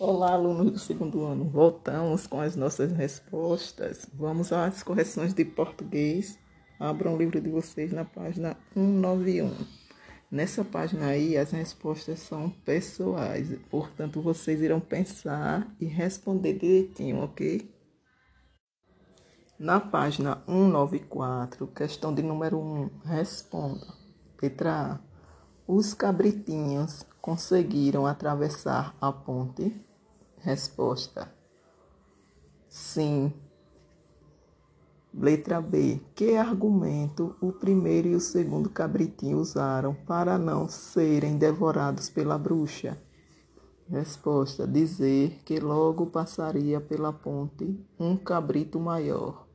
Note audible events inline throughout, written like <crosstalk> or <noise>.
Olá, alunos do segundo ano. Voltamos com as nossas respostas. Vamos às correções de português. Abram o livro de vocês na página 191. Nessa página aí, as respostas são pessoais, portanto, vocês irão pensar e responder direitinho, ok? Na página 194, questão de número 1, responda. Letra A. Os cabritinhos conseguiram atravessar a ponte? Resposta: Sim. Letra B. Que argumento o primeiro e o segundo cabritinho usaram para não serem devorados pela bruxa? Resposta: Dizer que logo passaria pela ponte um cabrito maior.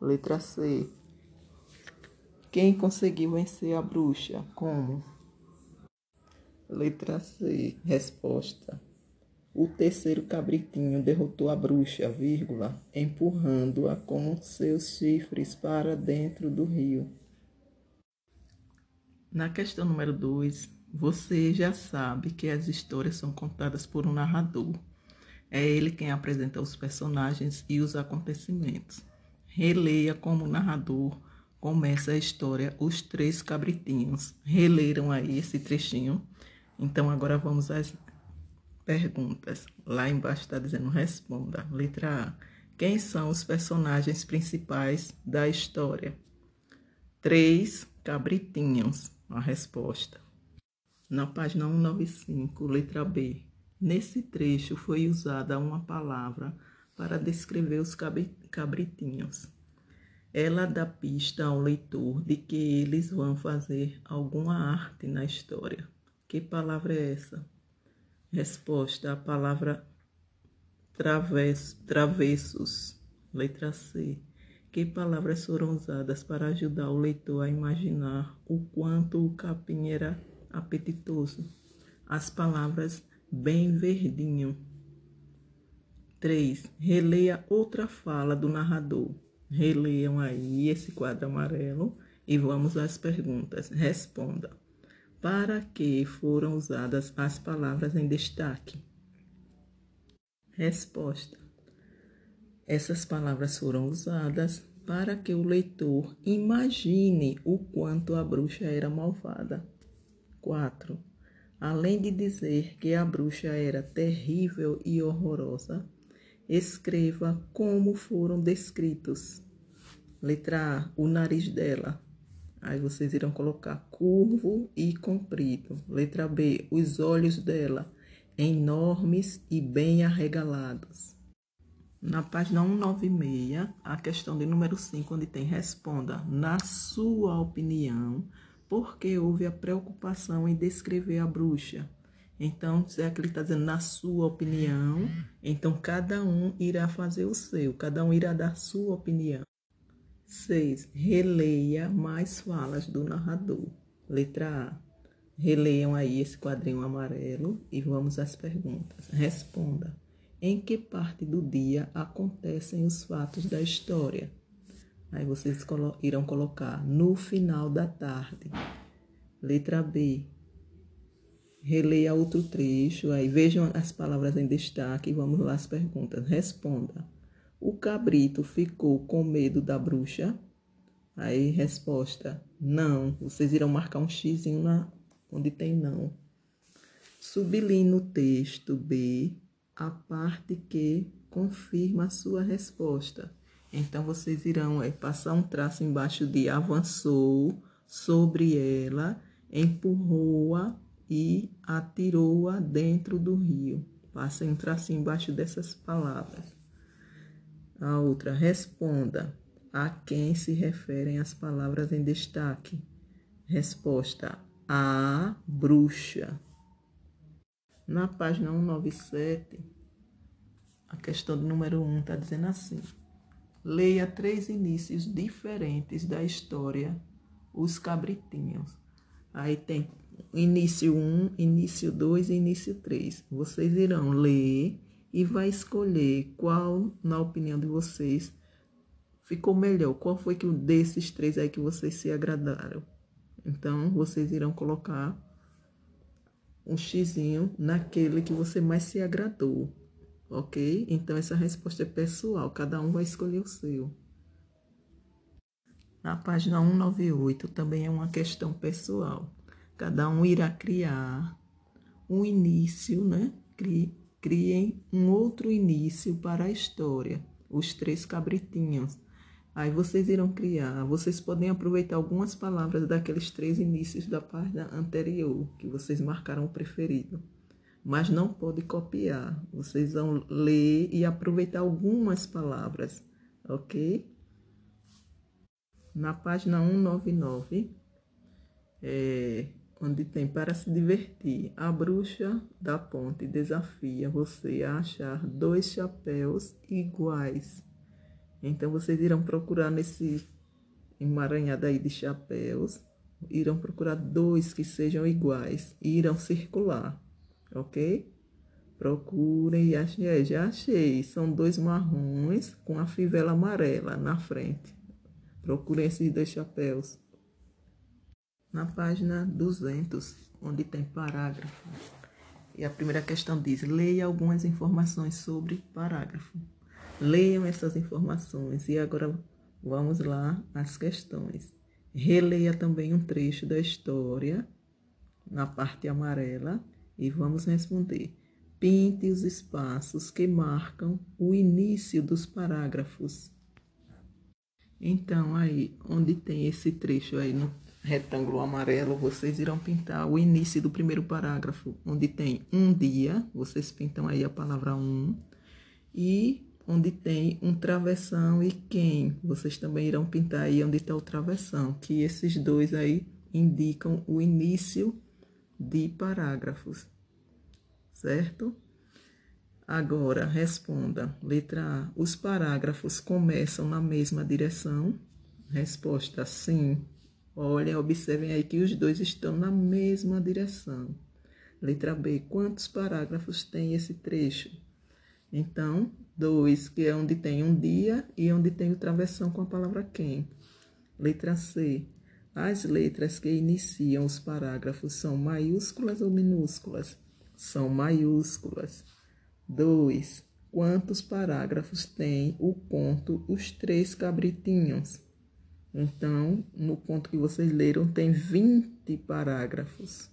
Letra C. Quem conseguiu vencer a bruxa? Como? Letra C. Resposta. O terceiro cabritinho derrotou a bruxa, vírgula, empurrando-a com seus chifres para dentro do rio. Na questão número 2, você já sabe que as histórias são contadas por um narrador. É ele quem apresenta os personagens e os acontecimentos. Releia como narrador. Começa a história Os Três Cabritinhos. Releram aí esse trechinho. Então agora vamos às perguntas. Lá embaixo está dizendo responda. Letra A. Quem são os personagens principais da história? Três cabritinhos. A resposta. Na página 195, letra B. Nesse trecho foi usada uma palavra para descrever os cabritinhos. Ela dá pista ao leitor de que eles vão fazer alguma arte na história. Que palavra é essa? Resposta: a palavra traves, travessos. Letra C. Que palavras foram usadas para ajudar o leitor a imaginar o quanto o capim era apetitoso? As palavras bem verdinho, 3. Releia outra fala do narrador. Releiam aí esse quadro amarelo e vamos às perguntas. Responda. Para que foram usadas as palavras em destaque? Resposta. Essas palavras foram usadas para que o leitor imagine o quanto a bruxa era malvada. 4. Além de dizer que a bruxa era terrível e horrorosa, Escreva como foram descritos. Letra A, o nariz dela. Aí vocês irão colocar curvo e comprido. Letra B, os olhos dela, enormes e bem arregalados. Na página 196, a questão de número 5, onde tem responda, na sua opinião, por que houve a preocupação em descrever a bruxa? Então, é que ele está dizendo na sua opinião. Então, cada um irá fazer o seu, cada um irá dar sua opinião. 6. Releia mais falas do narrador. Letra A. Releiam aí esse quadrinho amarelo e vamos às perguntas. Responda. Em que parte do dia acontecem os fatos da história? Aí vocês irão colocar no final da tarde. Letra B Releia outro trecho, aí vejam as palavras em destaque e vamos lá as perguntas. Responda. O cabrito ficou com medo da bruxa? Aí, resposta: não. Vocês irão marcar um xizinho lá onde tem não. Sublinhe no texto B a parte que confirma a sua resposta. Então, vocês irão é, passar um traço embaixo de avançou sobre ela, empurrou-a e atirou-a dentro do rio. Passa um tracinho embaixo dessas palavras. A outra, responda a quem se referem as palavras em destaque. Resposta: a bruxa. Na página 197, a questão do número 1 está dizendo assim: leia três inícios diferentes da história Os Cabritinhos. Aí tem início 1, início 2 e início 3. Vocês irão ler e vai escolher qual, na opinião de vocês, ficou melhor. Qual foi que desses três aí que vocês se agradaram? Então, vocês irão colocar um xizinho naquele que você mais se agradou, ok? Então, essa resposta é pessoal, cada um vai escolher o seu. Na página 198 também é uma questão pessoal. Cada um irá criar um início, né? Criem um outro início para a história. Os três cabritinhos. Aí vocês irão criar, vocês podem aproveitar algumas palavras daqueles três inícios da página anterior, que vocês marcaram o preferido. Mas não pode copiar. Vocês vão ler e aproveitar algumas palavras, ok? Na página 199, é, onde tem para se divertir, a bruxa da ponte desafia você a achar dois chapéus iguais então vocês irão procurar nesse emaranhado aí de chapéus, irão procurar dois que sejam iguais e irão circular, ok? Procurem e achei, é, já achei. São dois marrons com a fivela amarela na frente. Procurem esses dois chapéus. Na página 200, onde tem parágrafo. E a primeira questão diz: leia algumas informações sobre parágrafo. Leiam essas informações e agora vamos lá às questões. Releia também um trecho da história na parte amarela e vamos responder. Pinte os espaços que marcam o início dos parágrafos. Então, aí, onde tem esse trecho aí no retângulo amarelo, vocês irão pintar o início do primeiro parágrafo, onde tem um dia, vocês pintam aí a palavra um, e onde tem um travessão e quem. Vocês também irão pintar aí onde está o travessão, que esses dois aí indicam o início de parágrafos, certo? Agora, responda. Letra A. Os parágrafos começam na mesma direção? Resposta: sim. Olhem, observem aí que os dois estão na mesma direção. Letra B. Quantos parágrafos tem esse trecho? Então, dois, que é onde tem um dia e onde tem o travessão com a palavra quem. Letra C. As letras que iniciam os parágrafos são maiúsculas ou minúsculas? São maiúsculas. 2. Quantos parágrafos tem o conto Os Três Cabritinhos? Então, no conto que vocês leram, tem 20 parágrafos.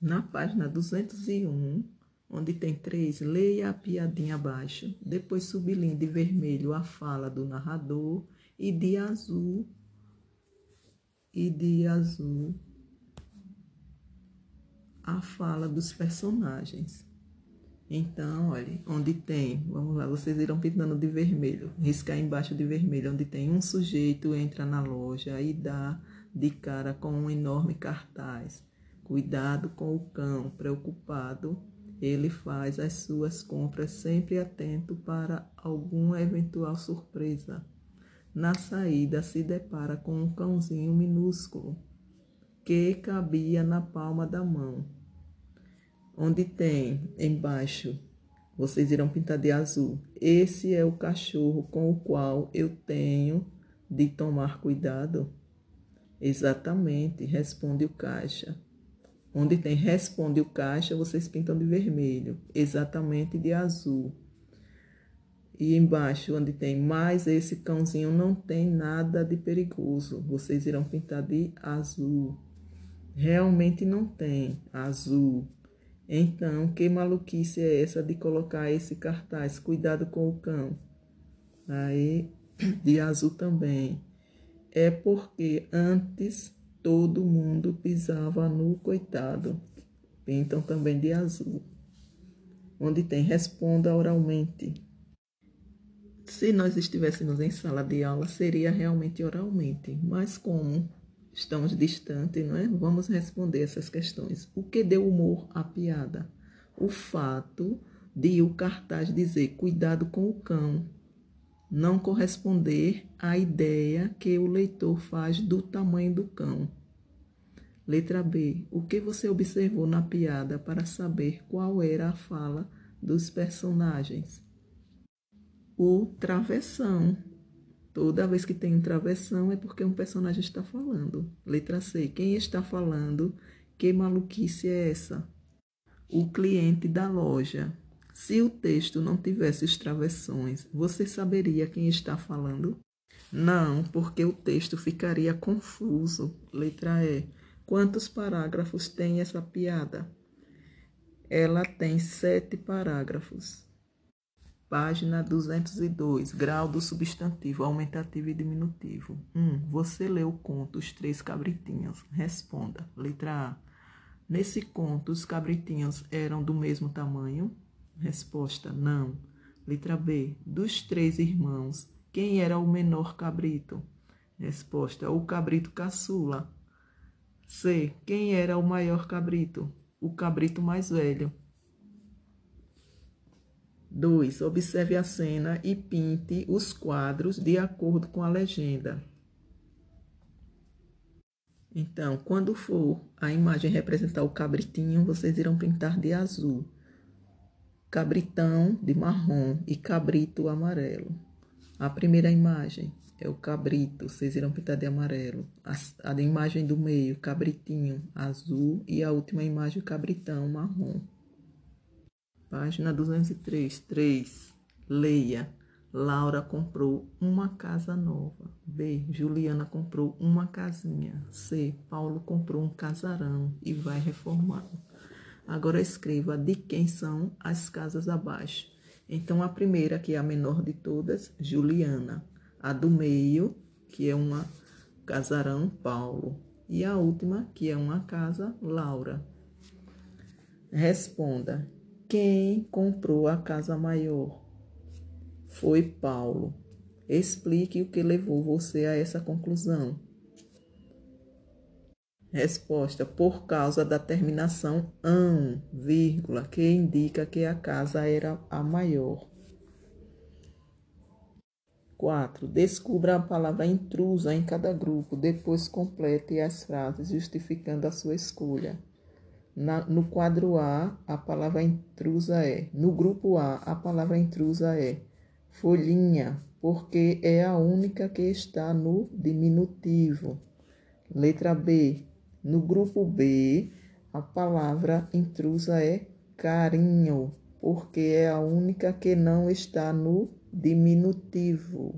Na página 201, onde tem três, leia a piadinha abaixo, depois sublinhe de vermelho a fala do narrador e de azul e de azul a fala dos personagens. Então, olha, onde tem, vamos lá, vocês irão pintando de vermelho, riscar embaixo de vermelho, onde tem um sujeito entra na loja e dá de cara com um enorme cartaz. Cuidado com o cão, preocupado ele faz as suas compras sempre atento para alguma eventual surpresa. Na saída, se depara com um cãozinho minúsculo que cabia na palma da mão. Onde tem embaixo, vocês irão pintar de azul. Esse é o cachorro com o qual eu tenho de tomar cuidado? Exatamente, responde o caixa. Onde tem responde o caixa, vocês pintam de vermelho, exatamente de azul. E embaixo, onde tem mais esse cãozinho, não tem nada de perigoso. Vocês irão pintar de azul. Realmente não tem azul. Então, que maluquice é essa de colocar esse cartaz? Cuidado com o cão. Aí, <clears throat> de azul também. É porque antes todo mundo pisava no coitado. Pintam também de azul. Onde tem responda oralmente. Se nós estivéssemos em sala de aula, seria realmente oralmente, mas como estamos distantes, não é? Vamos responder essas questões. O que deu humor à piada? O fato de o cartaz dizer cuidado com o cão não corresponder à ideia que o leitor faz do tamanho do cão. Letra B. O que você observou na piada para saber qual era a fala dos personagens? O travessão. Toda vez que tem um travessão é porque um personagem está falando. Letra C. Quem está falando Que maluquice é essa? O cliente da loja. Se o texto não tivesse os travessões, você saberia quem está falando? Não, porque o texto ficaria confuso. Letra E. Quantos parágrafos tem essa piada? Ela tem sete parágrafos. Página 202. Grau do substantivo, aumentativo e diminutivo. 1. Um, você leu o conto Os Três Cabritinhos? Responda. Letra A. Nesse conto, os cabritinhos eram do mesmo tamanho? Resposta: Não. Letra B. Dos três irmãos, quem era o menor cabrito? Resposta: O cabrito caçula. C. Quem era o maior cabrito? O cabrito mais velho. 2. Observe a cena e pinte os quadros de acordo com a legenda. Então, quando for a imagem representar o cabritinho, vocês irão pintar de azul, cabritão de marrom e cabrito amarelo. A primeira imagem é o cabrito, vocês irão pintar de amarelo. A, a imagem do meio, cabritinho, azul. E a última imagem, cabritão, marrom. Página 203. 3. Leia. Laura comprou uma casa nova. B. Juliana comprou uma casinha. C. Paulo comprou um casarão e vai reformar. Agora escreva de quem são as casas abaixo. Então, a primeira, que é a menor de todas, Juliana a do meio, que é uma casarão Paulo, e a última, que é uma casa Laura. Responda: quem comprou a casa maior? Foi Paulo. Explique o que levou você a essa conclusão. Resposta: por causa da terminação ão, vírgula, que indica que a casa era a maior. 4. Descubra a palavra intrusa em cada grupo, depois complete as frases justificando a sua escolha. Na, no quadro A, a palavra intrusa é. No grupo A, a palavra intrusa é folhinha, porque é a única que está no diminutivo. Letra B. No grupo B, a palavra intrusa é carinho, porque é a única que não está no diminutivo.